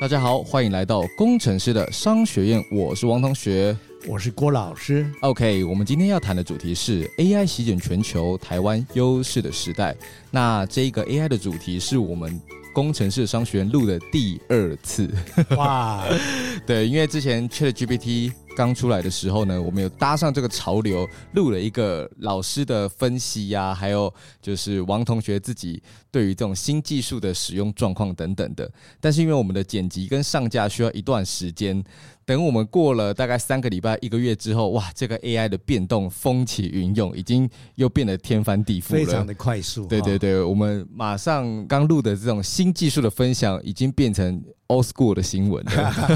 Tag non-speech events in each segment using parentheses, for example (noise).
大家好，欢迎来到工程师的商学院，我是王同学，我是郭老师。OK，我们今天要谈的主题是 AI 席卷全球，台湾优势的时代。那这个 AI 的主题是我们工程师商学院录的第二次。(laughs) 哇，(laughs) 对，因为之前 ChatGPT 刚出来的时候呢，我们有搭上这个潮流，录了一个老师的分析呀、啊，还有就是王同学自己对于这种新技术的使用状况等等的。但是因为我们的剪辑跟上架需要一段时间，等我们过了大概三个礼拜、一个月之后，哇，这个 AI 的变动风起云涌，已经又变得天翻地覆了，非常的快速。对对对，我们马上刚录的这种新新技术的分享，已经变成。Old school 的新闻，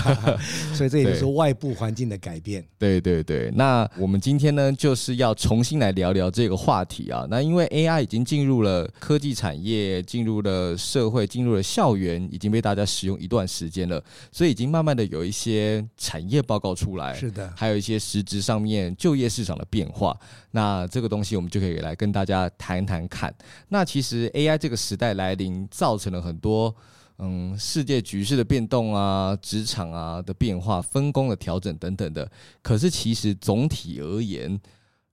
(laughs) 所以这也就是外部环境的改变。对对对，那我们今天呢，就是要重新来聊聊这个话题啊。那因为 AI 已经进入了科技产业，进入了社会，进入了校园，已经被大家使用一段时间了，所以已经慢慢的有一些产业报告出来。是的，还有一些实质上面就业市场的变化。那这个东西我们就可以来跟大家谈谈看。那其实 AI 这个时代来临，造成了很多。嗯，世界局势的变动啊，职场啊的变化，分工的调整等等的。可是其实总体而言，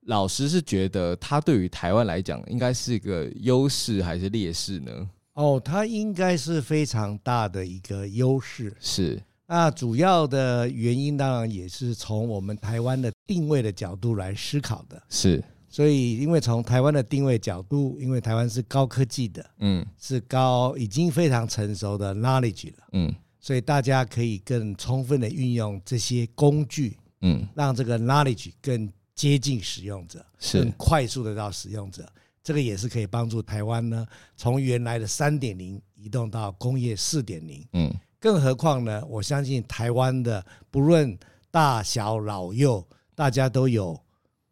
老师是觉得它对于台湾来讲，应该是一个优势还是劣势呢？哦，它应该是非常大的一个优势。是，那主要的原因当然也是从我们台湾的定位的角度来思考的。是。所以，因为从台湾的定位角度，因为台湾是高科技的，嗯，是高已经非常成熟的 knowledge 了，嗯，所以大家可以更充分的运用这些工具，嗯，让这个 knowledge 更接近使用者，是。更快速的到使用者，这个也是可以帮助台湾呢，从原来的三点零移动到工业四点零，嗯，更何况呢，我相信台湾的不论大小老幼，大家都有。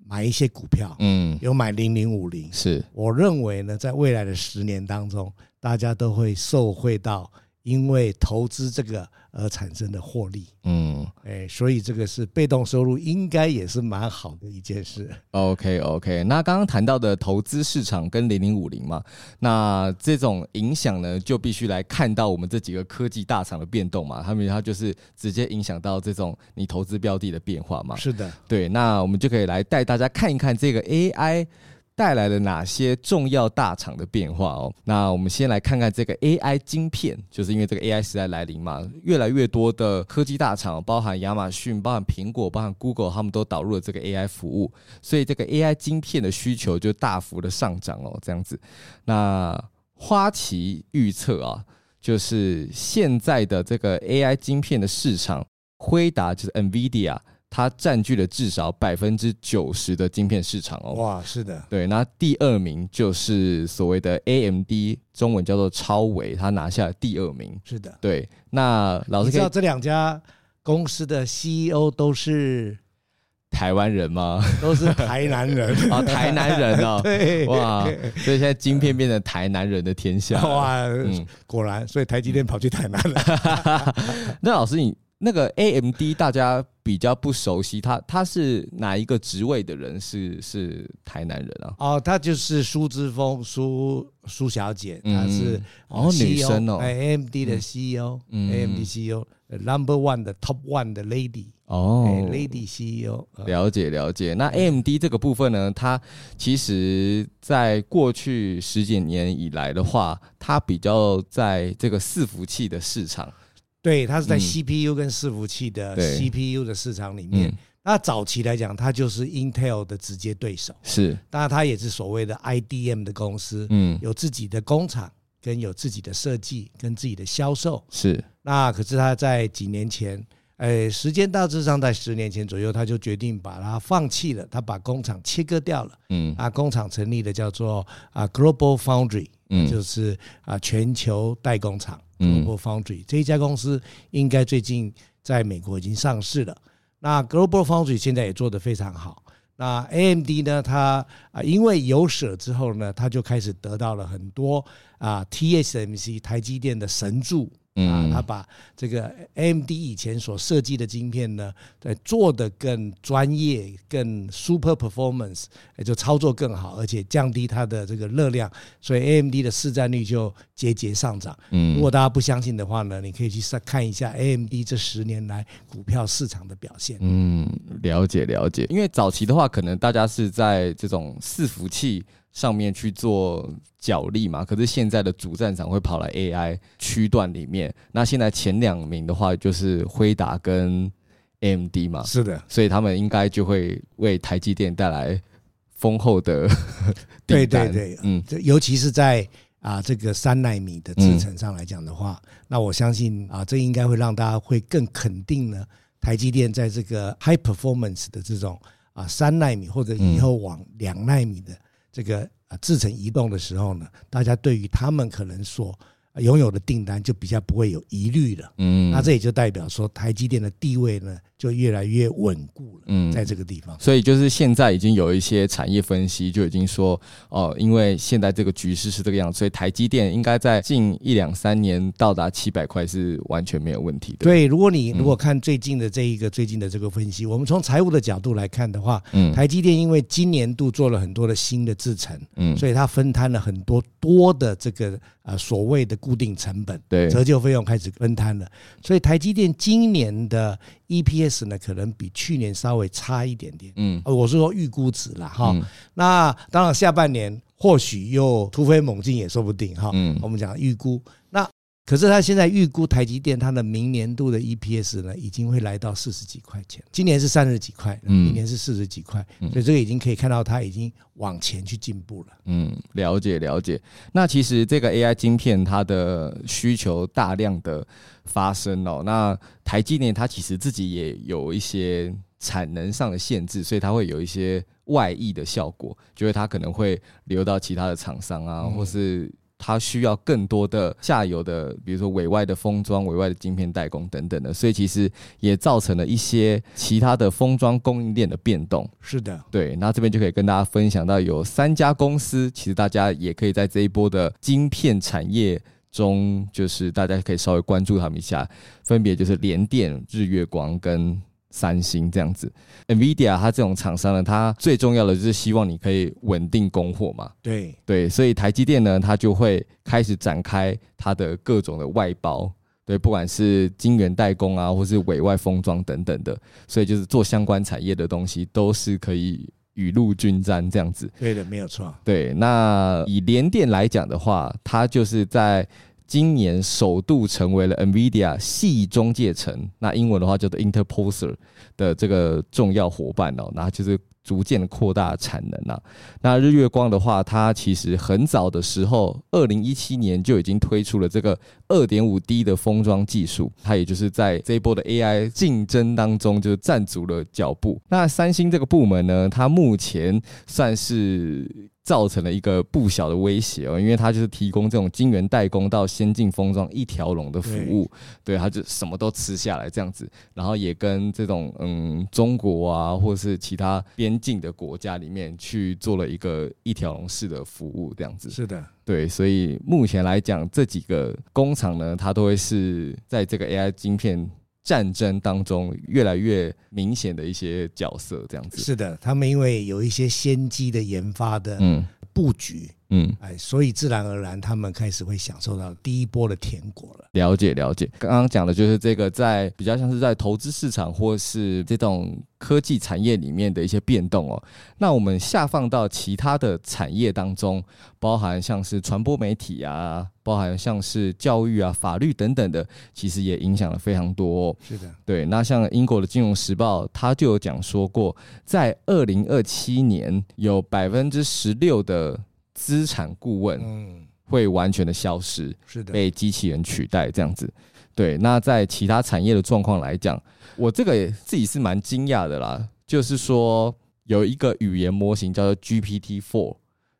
买一些股票，嗯，有买零零五零，是我认为呢，在未来的十年当中，大家都会受惠到。因为投资这个而产生的获利，嗯，哎，所以这个是被动收入，应该也是蛮好的一件事。OK OK，那刚刚谈到的投资市场跟零零五零嘛，那这种影响呢，就必须来看到我们这几个科技大厂的变动嘛，他们它就是直接影响到这种你投资标的的变化嘛。是的，对，那我们就可以来带大家看一看这个 AI。带来了哪些重要大厂的变化哦？那我们先来看看这个 AI 晶片，就是因为这个 AI 时代来临嘛，越来越多的科技大厂，包含亚马逊、包含苹果、包含 Google，他们都导入了这个 AI 服务，所以这个 AI 晶片的需求就大幅的上涨哦。这样子，那花旗预测啊，就是现在的这个 AI 晶片的市场，辉达就是 NVIDIA。它占据了至少百分之九十的晶片市场哦。哇，是的，对。那第二名就是所谓的 AMD，中文叫做超维，它拿下了第二名。是的，对。那老师知道这两家公司的 CEO 都是台湾人吗？都是台南人啊，台南人哦。(laughs) 对，哇，所以现在晶片变成台南人的天下。哇，嗯，果然，所以台积电跑去台南了。(laughs) 那老师你。那个 AMD 大家比较不熟悉，他他是哪一个职位的人？是是台南人啊？哦，他就是苏之峰苏苏小姐，她是哦女生哦，AMD 的 CEO，AMD CEO Number One 的 Top One 的 Lady 哦，Lady CEO。了解了解。那 AMD 这个部分呢，它其实在过去十几年以来的话，它比较在这个伺服器的市场。对，它是在 CPU 跟伺服器的 CPU 的市场里面。嗯、那早期来讲，它就是 Intel 的直接对手。是，当然它也是所谓的 IDM 的公司，嗯，有自己的工厂，跟有自己的设计，跟自己的销售。是，那可是它在几年前，呃，时间大致上在十年前左右，他就决定把它放弃了，他把工厂切割掉了。嗯，啊，工厂成立的叫做啊 Global Foundry，嗯，就是啊全球代工厂。Global Foundry 这一家公司应该最近在美国已经上市了。那 Global Foundry 现在也做得非常好。那 AMD 呢？它啊，因为有舍之后呢，它就开始得到了很多啊 TSMC 台积电的神助啊，他把这个 AMD 以前所设计的晶片呢，在做得更专业、更 super performance，也就操作更好，而且降低它的这个热量，所以 AMD 的市占率就节节上涨。嗯，如果大家不相信的话呢，你可以去看一下 AMD 这十年来股票市场的表现。嗯，了解了解。因为早期的话，可能大家是在这种伺服器。上面去做角力嘛，可是现在的主战场会跑来 AI 区段里面。那现在前两名的话就是辉达跟 AMD 嘛，是的，所以他们应该就会为台积电带来丰厚的 (laughs) 对对对，嗯，尤其是在啊这个三纳米的制程上来讲的话，嗯、那我相信啊，这应该会让大家会更肯定呢，台积电在这个 high performance 的这种啊三纳米或者以后往两纳米的。这个呃，制程移动的时候呢，大家对于他们可能所拥有的订单就比较不会有疑虑了。嗯，那这也就代表说，台积电的地位呢，就越来越稳固了。嗯，在这个地方，所以就是现在已经有一些产业分析就已经说，哦，因为现在这个局势是这个样子，所以台积电应该在近一两三年到达七百块是完全没有问题的。对，如果你如果看最近的这一个最近的这个分析，我们从财务的角度来看的话，嗯，台积电因为今年度做了很多的新的制程，嗯，所以它分摊了很多多的这个呃所谓的固定成本，对，折旧费用开始分摊了，所以台积电今年的。EPS 呢，可能比去年稍微差一点点。嗯，我是说预估值了哈。那当然下半年或许又突飞猛进也说不定哈。嗯，我们讲预估那。可是他现在预估台积电它的明年度的 EPS 呢，已经会来到四十几块钱。今年是三十几块，明年是四十几块，所以这个已经可以看到它已经往前去进步了。嗯，了解了解。那其实这个 AI 晶片它的需求大量的发生哦。那台积电它其实自己也有一些产能上的限制，所以它会有一些外溢的效果，就是它可能会流到其他的厂商啊，或是。它需要更多的下游的，比如说委外的封装、委外的晶片代工等等的，所以其实也造成了一些其他的封装供应链的变动。是的，对。那这边就可以跟大家分享到，有三家公司，其实大家也可以在这一波的晶片产业中，就是大家可以稍微关注他们一下，分别就是联电、日月光跟。三星这样子，NVIDIA 它这种厂商呢，它最重要的就是希望你可以稳定供货嘛。对对，所以台积电呢，它就会开始展开它的各种的外包，对，不管是晶圆代工啊，或是委外封装等等的，所以就是做相关产业的东西都是可以雨露均沾这样子。对的，没有错。对，那以联电来讲的话，它就是在。今年首度成为了 NVIDIA 系中介层，那英文的话叫做 Interposer 的这个重要伙伴哦，那就是逐渐的扩大产能啊。那日月光的话，它其实很早的时候，二零一七年就已经推出了这个二点五 D 的封装技术，它也就是在这一波的 AI 竞争当中，就站足了脚步。那三星这个部门呢，它目前算是。造成了一个不小的威胁哦，因为它就是提供这种晶圆代工到先进封装一条龙的服务，对，它就什么都吃下来这样子，然后也跟这种嗯中国啊，或是其他边境的国家里面去做了一个一条龙式的服务这样子。是的，对，所以目前来讲，这几个工厂呢，它都会是在这个 AI 晶片。战争当中越来越明显的一些角色，这样子是的，他们因为有一些先机的研发的布局。嗯嗯，哎，所以自然而然，他们开始会享受到第一波的甜果了。了解了解，刚刚讲的就是这个，在比较像是在投资市场或是这种科技产业里面的一些变动哦。那我们下放到其他的产业当中，包含像是传播媒体啊，包含像是教育啊、法律等等的，其实也影响了非常多哦。是的，对。那像英国的金融时报，它就有讲说过，在二零二七年有百分之十六的。资产顾问，嗯，会完全的消失，是的，被机器人取代这样子。对，那在其他产业的状况来讲，我这个也自己是蛮惊讶的啦。就是说，有一个语言模型叫做 GPT Four，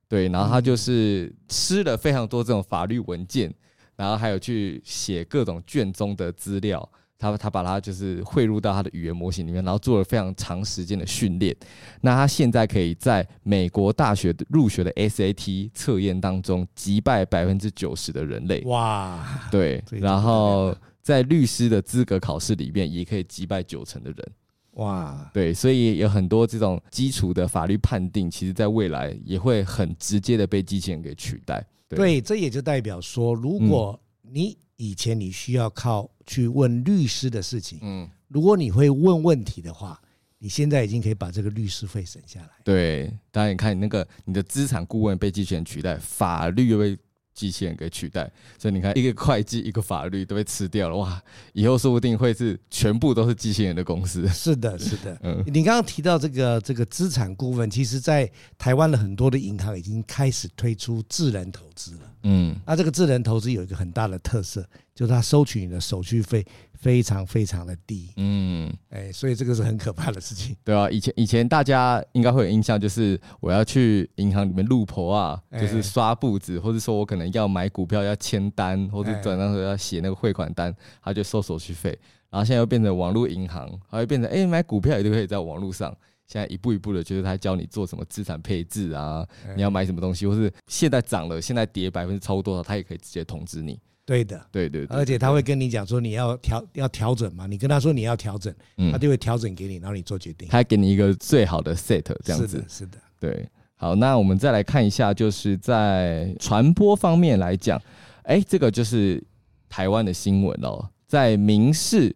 对，然后它就是吃了非常多这种法律文件，然后还有去写各种卷宗的资料。他他把它就是汇入到他的语言模型里面，然后做了非常长时间的训练。那他现在可以在美国大学入学的 SAT 测验当中击败百分之九十的人类。哇，对，(laughs) 然后在律师的资格考试里面也可以击败九成的人。哇，对，所以有很多这种基础的法律判定，其实在未来也会很直接的被机器人给取代。对，对，这也就代表说，如果你以前你需要靠去问律师的事情，嗯，如果你会问问题的话，你现在已经可以把这个律师费省下来。对，当然你看你那个你的资产顾问被机器人取代，法律又被机器人给取代，所以你看，一个会计，一个法律都被吃掉了，哇！以后说不定会是全部都是机器人的公司。是的，(laughs) 是的。嗯，你刚刚提到这个这个资产顾问，其实在台湾的很多的银行已经开始推出智能投资了。嗯，那这个智能投资有一个很大的特色，就是它收取你的手续费。非常非常的低，嗯，哎，所以这个是很可怕的事情，对啊，以前以前大家应该会有印象，就是我要去银行里面录婆啊，就是刷簿子，或者说我可能要买股票要签单，或者转账时候要写那个汇款单，他就收手续费。然后现在又变成网络银行，还会变成哎，买股票也都可以在网络上。现在一步一步的，就是他教你做什么资产配置啊，你要买什么东西，或是现在涨了，现在跌百分之超过多少，他也可以直接通知你。对的，对对，而且他会跟你讲说你要调要调整嘛，你跟他说你要调整，嗯他就会调整给你，然后你做决定。他给你一个最好的 set 这样子，是的，是的，对。好，那我们再来看一下，就是在传播方面来讲，哎，这个就是台湾的新闻哦，在民视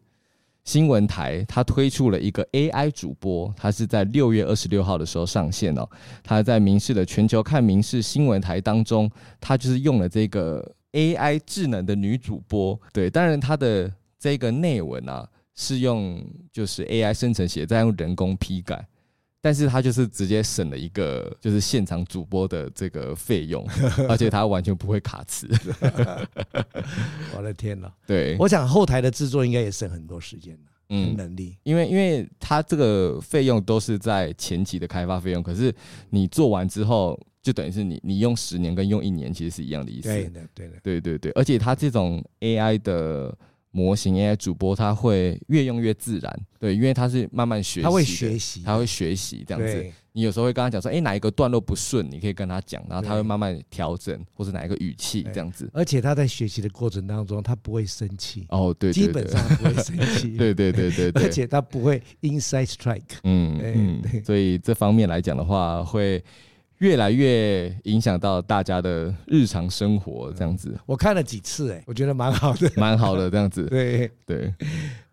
新闻台，他推出了一个 AI 主播，他是在六月二十六号的时候上线哦，他在民视的全球看民视新闻台当中，他就是用了这个。AI 智能的女主播，对，当然她的这个内文啊是用就是 AI 生成写，再用人工批改，但是他就是直接省了一个就是现场主播的这个费用，(laughs) 而且他完全不会卡词。(laughs) 我的天呐，对，我想后台的制作应该也省很多时间嗯，能力，因为因为他这个费用都是在前期的开发费用，可是你做完之后。就等于是你，你用十年跟用一年其实是一样的意思。对的，对的，对对对。而且它这种 AI 的模型，AI 主播，他会越用越自然。对，因为他是慢慢学习，他会学习，他会学习这样子。你有时候会跟他讲说，哎，哪一个段落不顺，你可以跟他讲，然后他会慢慢调整，或者哪一个语气这样子。而且他在学习的过程当中，他不会生气。哦，对，基本上不会生气。(laughs) 对对对对对。而且他不会 inside strike。嗯嗯。所以这方面来讲的话，会。越来越影响到大家的日常生活，这样子。嗯、我看了几次，哎，我觉得蛮好的，蛮好的这样子。(laughs) 对对，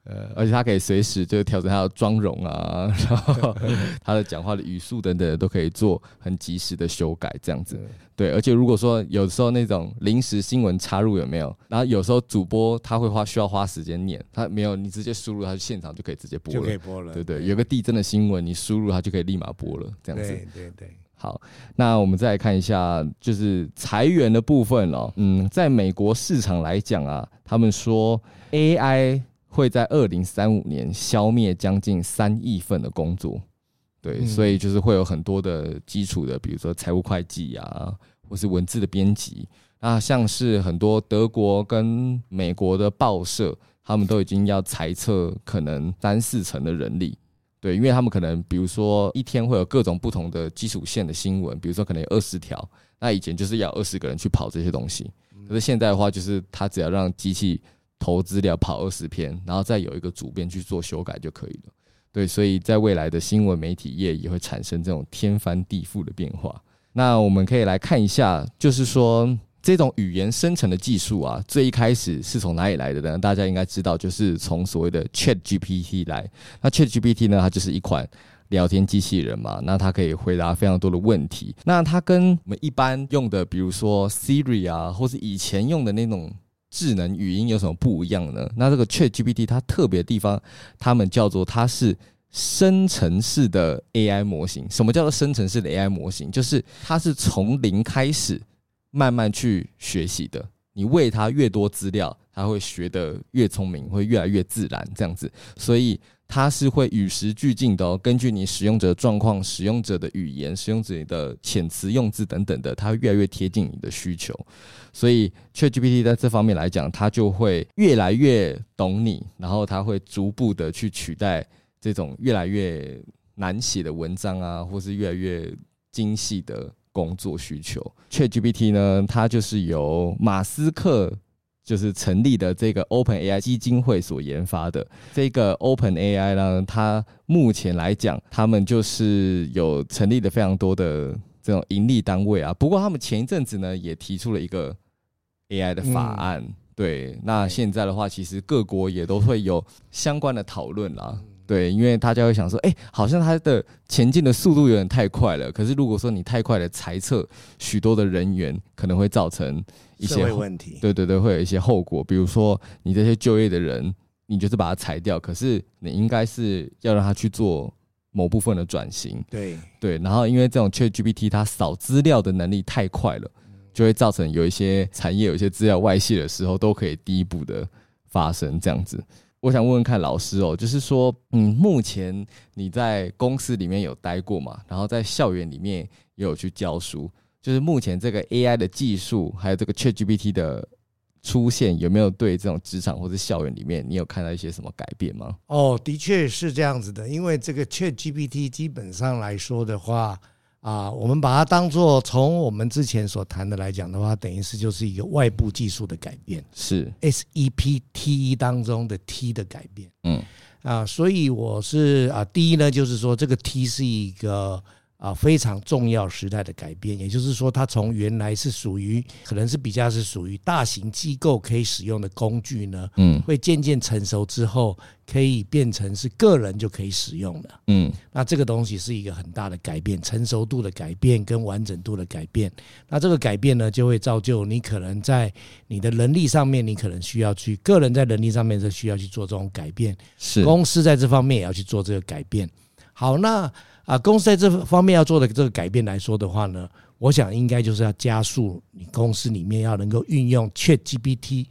呃，而且他可以随时就调整他的妆容啊，(laughs) 然后他的讲话的语速等等都可以做很及时的修改，这样子。对，而且如果说有时候那种临时新闻插入有没有？然后有时候主播他会花需要花时间念，他没有，你直接输入，他现场就可以直接播了，就可以播了。对对，有个地震的新闻，你输入他就可以立马播了，这样子。对对对。好，那我们再来看一下，就是裁员的部分哦。嗯，在美国市场来讲啊，他们说 AI 会在二零三五年消灭将近三亿份的工作。对，所以就是会有很多的基础的，比如说财务会计啊，或是文字的编辑。那像是很多德国跟美国的报社，他们都已经要裁撤可能三四成的人力。对，因为他们可能，比如说一天会有各种不同的基础线的新闻，比如说可能有二十条，那以前就是要二十个人去跑这些东西，可是现在的话，就是他只要让机器投资料跑二十篇，然后再有一个主编去做修改就可以了。对，所以在未来的新闻媒体业也会产生这种天翻地覆的变化。那我们可以来看一下，就是说。这种语言生成的技术啊，最一开始是从哪里来的呢？大家应该知道，就是从所谓的 Chat GPT 来。那 Chat GPT 呢，它就是一款聊天机器人嘛，那它可以回答非常多的问题。那它跟我们一般用的，比如说 Siri 啊，或是以前用的那种智能语音有什么不一样呢？那这个 Chat GPT 它特别的地方，他们叫做它是生成式的 AI 模型。什么叫做生成式的 AI 模型？就是它是从零开始。慢慢去学习的，你喂它越多资料，它会学得越聪明，会越来越自然这样子。所以它是会与时俱进的哦，根据你使用者状况、使用者的语言、使用者的遣词用字等等的，它会越来越贴近你的需求。所以 ChatGPT 在这方面来讲，它就会越来越懂你，然后它会逐步的去取代这种越来越难写的文章啊，或是越来越精细的工作需求。ChatGPT 呢，它就是由马斯克。就是成立的这个 Open AI 基金会所研发的这个 Open AI 呢，它目前来讲，他们就是有成立的非常多的这种盈利单位啊。不过他们前一阵子呢，也提出了一个 AI 的法案。嗯、对，那现在的话，其实各国也都会有相关的讨论啦。对，因为大家会想说，哎、欸，好像它的前进的速度有点太快了。可是如果说你太快的裁撤许多的人员，可能会造成一些问题。对对对，会有一些后果。比如说，你这些就业的人，你就是把它裁掉，可是你应该是要让他去做某部分的转型。对对，然后因为这种 ChatGPT 它扫资料的能力太快了，就会造成有一些产业有一些资料外泄的时候，都可以第一步的发生这样子。我想问问看老师哦，就是说，嗯，目前你在公司里面有待过嘛？然后在校园里面也有去教书，就是目前这个 AI 的技术，还有这个 ChatGPT 的出现，有没有对这种职场或者校园里面，你有看到一些什么改变吗？哦，的确是这样子的，因为这个 ChatGPT 基本上来说的话。啊，我们把它当做从我们之前所谈的来讲的话，等于是就是一个外部技术的改变，是 S E P T E 当中的 T 的改变。嗯，啊，所以我是啊，第一呢，就是说这个 T 是一个。啊，非常重要时代的改变，也就是说，它从原来是属于可能是比较是属于大型机构可以使用的工具呢，嗯，会渐渐成熟之后，可以变成是个人就可以使用的，嗯，那这个东西是一个很大的改变，成熟度的改变跟完整度的改变。那这个改变呢，就会造就你可能在你的能力上面，你可能需要去个人在能力上面是需要去做这种改变，是公司在这方面也要去做这个改变。好，那。啊，公司在这方面要做的这个改变来说的话呢，我想应该就是要加速你公司里面要能够运用 ChatGPT，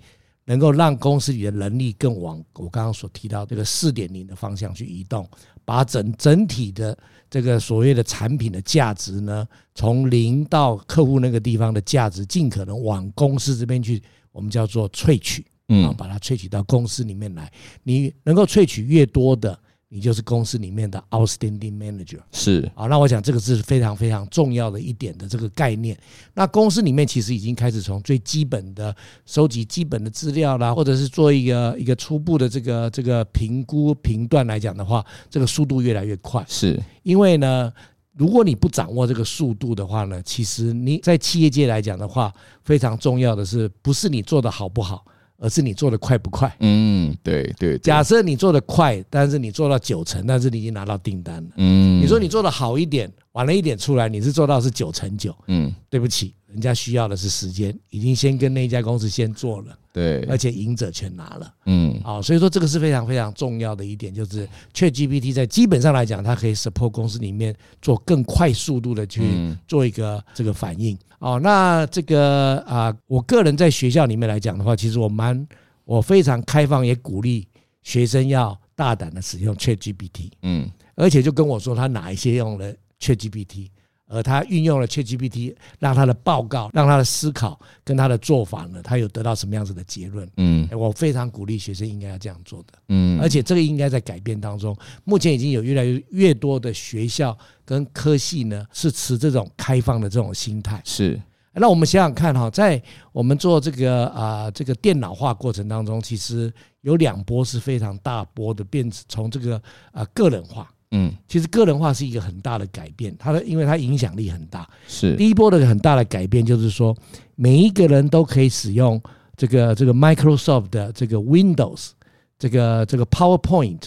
能够让公司里的能力更往我刚刚所提到这个四点零的方向去移动，把整整体的这个所谓的产品的价值呢，从零到客户那个地方的价值，尽可能往公司这边去，我们叫做萃取，嗯，把它萃取到公司里面来，你能够萃取越多的。你就是公司里面的 outstanding manager，是啊，那我想这个是非常非常重要的一点的这个概念。那公司里面其实已经开始从最基本的收集基本的资料啦，或者是做一个一个初步的这个这个评估评断来讲的话，这个速度越来越快。是因为呢，如果你不掌握这个速度的话呢，其实你在企业界来讲的话，非常重要的是不是你做的好不好？而是你做的快不快？嗯，对对。假设你做的快，但是你做到九成，但是你已经拿到订单了。嗯，你说你做的好一点，晚了一点出来，你是做到是九成九。嗯，对不起，人家需要的是时间，已经先跟那一家公司先做了。对，而且赢者全拿了。嗯，好，所以说这个是非常非常重要的一点，就是 ChatGPT 在基本上来讲，它可以 support 公司里面做更快速度的去做一个这个反应。哦，那这个啊，我个人在学校里面来讲的话，其实我蛮我非常开放，也鼓励学生要大胆的使用 ChatGPT。嗯，而且就跟我说他哪一些用了 ChatGPT，而他运用了 ChatGPT，让他的报告、让他的思考跟他的做法呢，他有得到什么样子的结论？嗯，我非常鼓励学生应该要这样做的。嗯，而且这个应该在改变当中，目前已经有越来越越多的学校。跟科系呢是持这种开放的这种心态，是。那我们想想看哈，在我们做这个啊这个电脑化过程当中，其实有两波是非常大波的变，从这个啊个人化，嗯，其实个人化是一个很大的改变，它的因为它影响力很大，是。第一波的很大的改变就是说，每一个人都可以使用这个这个 Microsoft 的这个 Windows 这个这个 PowerPoint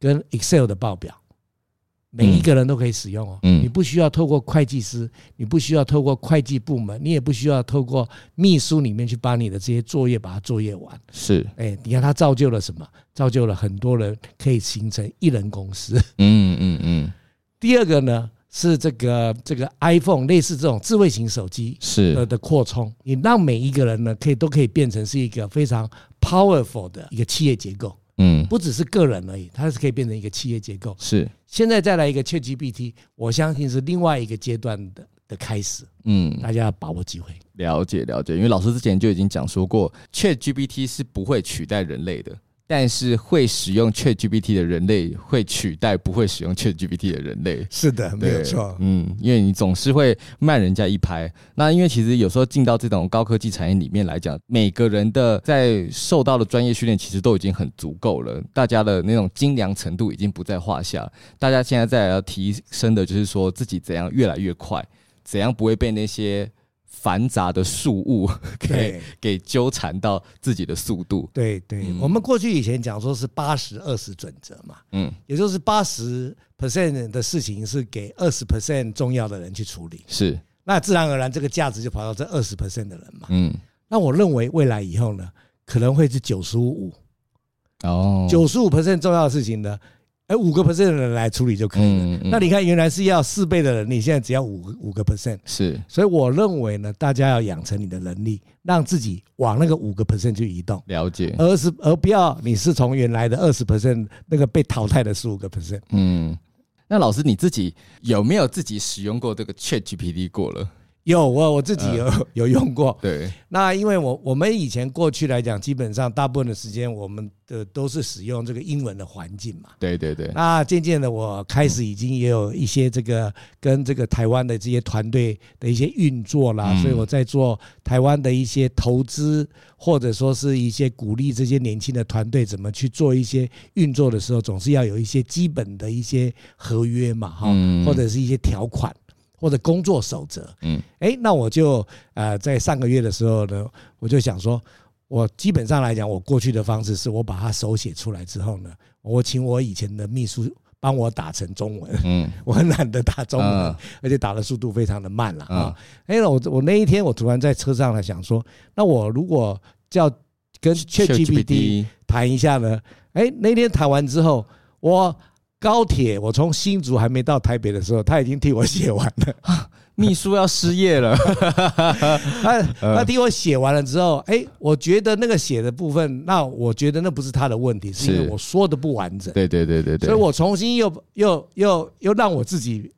跟 Excel 的报表。每一个人都可以使用哦，你不需要透过会计师，你不需要透过会计部门，你也不需要透过秘书里面去把你的这些作业把它作业完。是，哎，你看它造就了什么？造就了很多人可以形成一人公司。嗯嗯嗯。(laughs) 第二个呢是这个这个 iPhone 类似这种智慧型手机是的的扩充，你让每一个人呢可以都可以变成是一个非常 powerful 的一个企业结构。嗯，不只是个人而已，它是可以变成一个企业结构。是，现在再来一个 ChatGPT，我相信是另外一个阶段的的开始。嗯，大家要把握机会。了解了解，因为老师之前就已经讲说过，ChatGPT 是不会取代人类的。但是会使用 ChatGPT 的人类会取代不会使用 ChatGPT 的人类。是的，没有错。嗯，因为你总是会慢人家一拍。那因为其实有时候进到这种高科技产业里面来讲，每个人的在受到的专业训练其实都已经很足够了，大家的那种精良程度已经不在话下。大家现在在要提升的就是说自己怎样越来越快，怎样不会被那些。繁杂的事物 (laughs) 给给纠缠到自己的速度。对对，我们过去以前讲说是八十二十准则嘛，嗯，也就是八十 percent 的事情是给二十 percent 重要的人去处理，是，那自然而然这个价值就跑到这二十 percent 的人嘛，嗯，那我认为未来以后呢，可能会是九十五五，哦，九十五 percent 重要的事情呢。哎，五个 percent 的人来处理就可以了。嗯嗯、那你看，原来是要四倍的人，你现在只要五五个 percent。是，所以我认为呢，大家要养成你的能力，让自己往那个五个 percent 去移动。了解。而是而不要你是从原来的二十 percent 那个被淘汰的十五个 percent。嗯，那老师你自己有没有自己使用过这个 ChatGPT 过了？有我我自己有 (laughs) 有用过，对。那因为我我们以前过去来讲，基本上大部分的时间，我们的都是使用这个英文的环境嘛。对对对。那渐渐的，我开始已经也有一些这个跟这个台湾的这些团队的一些运作啦，所以我在做台湾的一些投资，或者说是一些鼓励这些年轻的团队怎么去做一些运作的时候，总是要有一些基本的一些合约嘛，哈，或者是一些条款。或者工作守则，嗯，哎，那我就呃，在上个月的时候呢，我就想说，我基本上来讲，我过去的方式是我把它手写出来之后呢，我请我以前的秘书帮我打成中文，嗯，(laughs) 我很懒得打中文，而且打的速度非常的慢了啊。哎，我我那一天我突然在车上来想说，那我如果叫跟 ChatGPT 谈一下呢？哎，那天谈完之后，我。高铁，我从新竹还没到台北的时候，他已经替我写完了。(laughs) 秘书要失业了，(laughs) 他他替我写完了之后，哎，我觉得那个写的部分，那我觉得那不是他的问题，是因为我说的不完整。对对对对对，所以我重新又又又又让我自己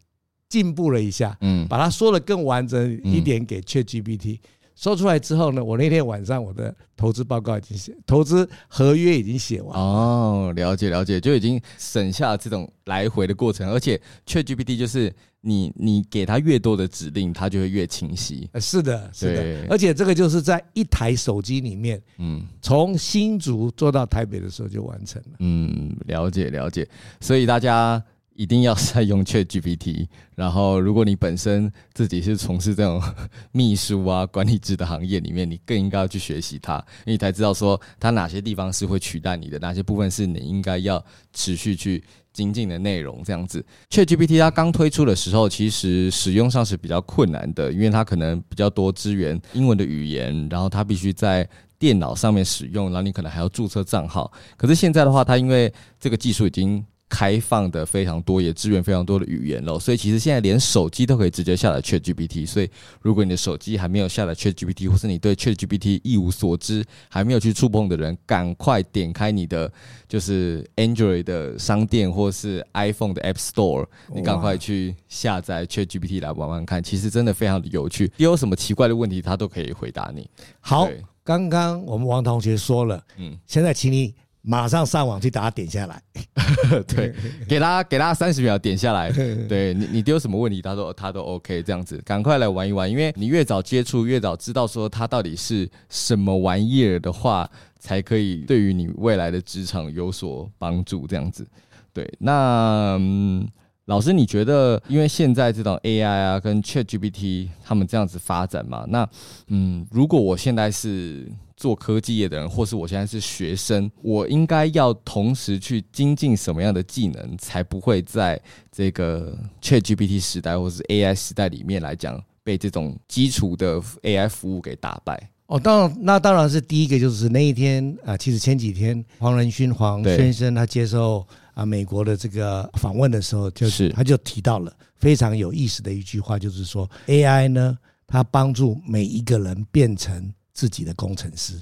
进步了一下，嗯，把它说的更完整一点给 ChatGPT。说出来之后呢，我那天晚上我的投资报告已经写，投资合约已经写完哦，了解了解，就已经省下了这种来回的过程，而且 ChatGPT 就是你你给他越多的指令，它就会越清晰。是的，是的，而且这个就是在一台手机里面，嗯，从新竹做到台北的时候就完成了。嗯，了解了解，所以大家。一定要在用 ChatGPT，(laughs) 然后如果你本身自己是从事这种秘书啊、管理职的行业里面，你更应该要去学习它，你才知道说它哪些地方是会取代你的，哪些部分是你应该要持续去精进的内容。这样子，ChatGPT 它刚推出的时候，其实使用上是比较困难的，因为它可能比较多支援英文的语言，然后它必须在电脑上面使用，然后你可能还要注册账号。可是现在的话，它因为这个技术已经开放的非常多，也支援非常多的语言了，所以其实现在连手机都可以直接下载 ChatGPT。所以如果你的手机还没有下载 ChatGPT，或是你对 ChatGPT 一无所知，还没有去触碰的人，赶快点开你的就是 Android 的商店或是 iPhone 的 App Store，你赶快去下载 ChatGPT 来玩玩看。其实真的非常的有趣，你有什么奇怪的问题，它都可以回答你。好，刚刚我们王同学说了，嗯，现在请你。马上上网去把它点下来，(laughs) 对，给他给他三十秒点下来，(laughs) 对你你丢什么问题，他都他都 OK 这样子，赶快来玩一玩，因为你越早接触，越早知道说它到底是什么玩意儿的话，才可以对于你未来的职场有所帮助这样子。对，那嗯，老师你觉得，因为现在这种 AI 啊跟 ChatGPT 他们这样子发展嘛，那嗯，如果我现在是做科技业的人，或是我现在是学生，我应该要同时去精进什么样的技能，才不会在这个 ChatGPT 时代或是 AI 时代里面来讲，被这种基础的 AI 服务给打败？哦，当然，那当然是第一个，就是那一天啊，其实前几天黄仁勋黄先生他接受啊美国的这个访问的时候，就是他就提到了非常有意思的一句话，就是说 AI 呢，它帮助每一个人变成。自己的工程师，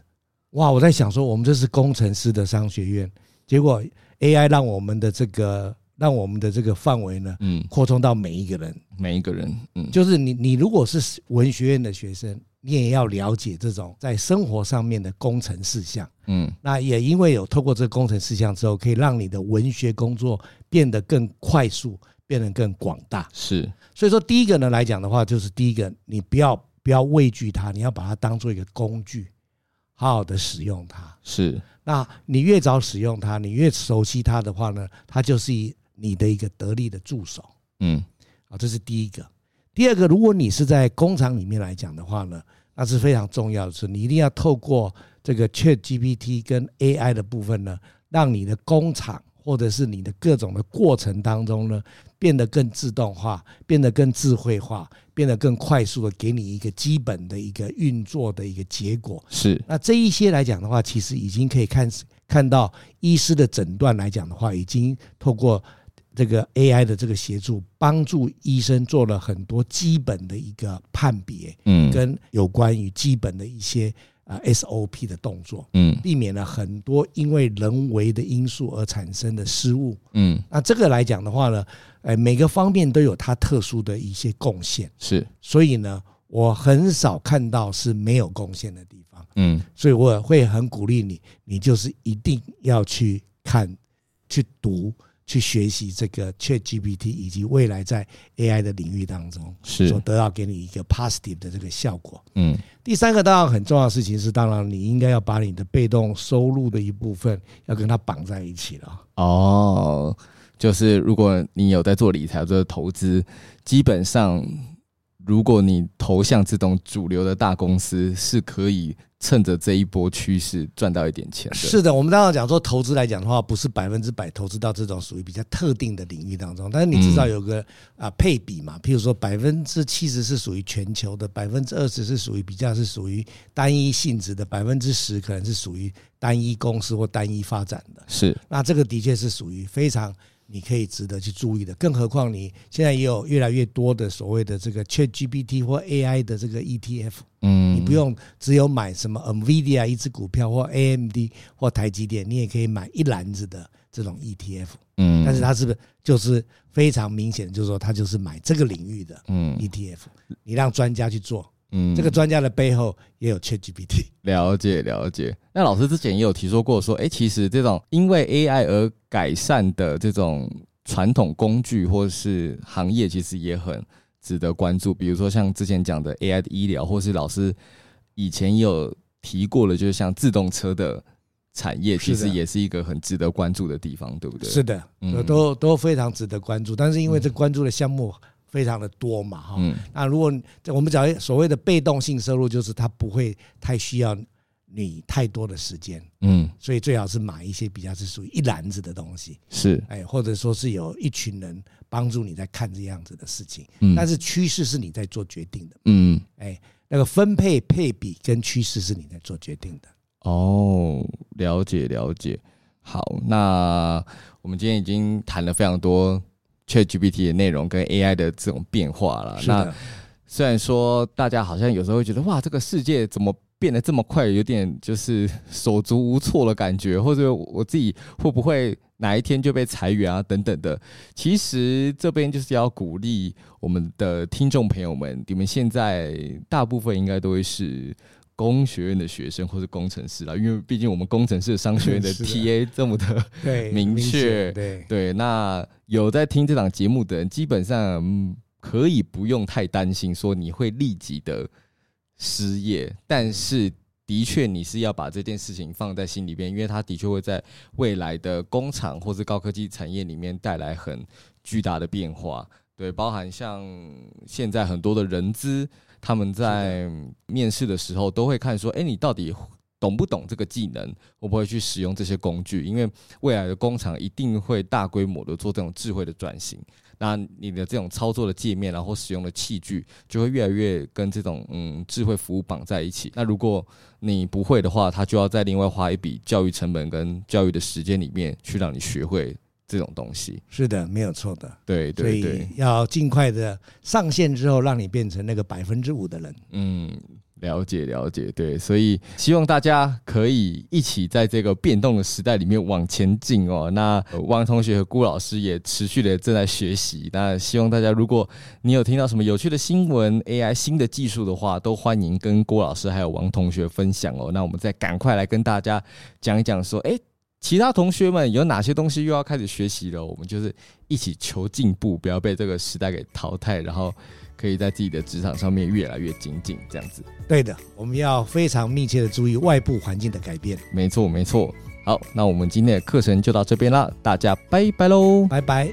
哇！我在想说，我们这是工程师的商学院，结果 AI 让我们的这个让我们的这个范围呢，嗯，扩充到每一个人，每一个人，嗯，就是你你如果是文学院的学生，你也要了解这种在生活上面的工程事项，嗯，那也因为有透过这个工程事项之后，可以让你的文学工作变得更快速，变得更广大。是，所以说第一个呢来讲的话，就是第一个，你不要不要畏惧它，你要把它当做一个工具，好好的使用它。是，那你越早使用它，你越熟悉它的话呢，它就是一。你的一个得力的助手，嗯，啊，这是第一个。第二个，如果你是在工厂里面来讲的话呢，那是非常重要的是，你一定要透过这个 ChatGPT 跟 AI 的部分呢，让你的工厂或者是你的各种的过程当中呢，变得更自动化，变得更智慧化，变得更快速的给你一个基本的一个运作的一个结果。是，那这一些来讲的话，其实已经可以看看到医师的诊断来讲的话，已经透过。这个 AI 的这个协助，帮助医生做了很多基本的一个判别，嗯，跟有关于基本的一些啊 SOP 的动作，嗯，避免了很多因为人为的因素而产生的失误，嗯，那这个来讲的话呢，呃，每个方面都有它特殊的一些贡献，是，所以呢，我很少看到是没有贡献的地方，嗯，所以我会很鼓励你，你就是一定要去看，去读。去学习这个 ChatGPT 以及未来在 AI 的领域当中是所得到给你一个 positive 的这个效果。嗯，第三个当然很重要的事情是，当然你应该要把你的被动收入的一部分要跟它绑在一起了。哦，就是如果你有在做理财或者投资，基本上如果你投向这种主流的大公司，是可以。趁着这一波趋势赚到一点钱的。是的，我们刚刚讲说投资来讲的话，不是百分之百投资到这种属于比较特定的领域当中，但是你至少有个啊配比嘛，譬如说百分之七十是属于全球的，百分之二十是属于比较是属于单一性质的，百分之十可能是属于单一公司或单一发展的。是，那这个的确是属于非常。你可以值得去注意的，更何况你现在也有越来越多的所谓的这个 ChatGPT 或 AI 的这个 ETF，嗯，你不用只有买什么 NVIDIA 一只股票或 AMD 或台积电，你也可以买一篮子的这种 ETF，嗯，但是它是不是就是非常明显，就是说它就是买这个领域的嗯。ETF，你让专家去做。嗯，这个专家的背后也有 ChatGPT。了解了解。那老师之前也有提说过，说，哎，其实这种因为 AI 而改善的这种传统工具或是行业，其实也很值得关注。比如说像之前讲的 AI 的医疗，或是老师以前也有提过了，就是像自动车的产业，其实也是一个很值得关注的地方，对不对？是的，都都非常值得关注。但是因为这关注的项目。非常的多嘛，哈，那如果我们讲所谓的被动性收入，就是它不会太需要你太多的时间，嗯，所以最好是买一些比较是属于一篮子的东西，是，哎，或者说是有一群人帮助你在看这样子的事情，嗯，但是趋势是你在做决定的，嗯，哎，那个分配配比跟趋势是你在做决定的，哦，了解了解，好，那我们今天已经谈了非常多。ChatGPT 的内容跟 AI 的这种变化了。那虽然说大家好像有时候会觉得哇，这个世界怎么变得这么快，有点就是手足无措的感觉，或者我自己会不会哪一天就被裁员啊等等的。其实这边就是要鼓励我们的听众朋友们，你们现在大部分应该都会是。工学院的学生或是工程师啦，因为毕竟我们工程师的商学院的 (laughs) TA 这么的明确，对对。那有在听这档节目的人，基本上可以不用太担心说你会立即的失业，但是的确你是要把这件事情放在心里边，因为它的确会在未来的工厂或是高科技产业里面带来很巨大的变化。对，包含像现在很多的人资。他们在面试的时候都会看说，哎，你到底懂不懂这个技能？会不会去使用这些工具？因为未来的工厂一定会大规模的做这种智慧的转型，那你的这种操作的界面，然后使用的器具，就会越来越跟这种嗯智慧服务绑在一起。那如果你不会的话，他就要再另外花一笔教育成本跟教育的时间里面去让你学会。这种东西是的，没有错的。对对对，要尽快的上线之后，让你变成那个百分之五的人。嗯，了解了解，对，所以希望大家可以一起在这个变动的时代里面往前进哦。那汪同学和郭老师也持续的正在学习。那希望大家，如果你有听到什么有趣的新闻、AI 新的技术的话，都欢迎跟郭老师还有王同学分享哦。那我们再赶快来跟大家讲一讲，说，哎，其他同学们有哪些东西又要开始学习了？我们就是一起求进步，不要被这个时代给淘汰，然后。可以在自己的职场上面越来越精进，这样子。对的，我们要非常密切的注意外部环境的改变。没错，没错。好，那我们今天的课程就到这边啦，大家拜拜喽，拜拜。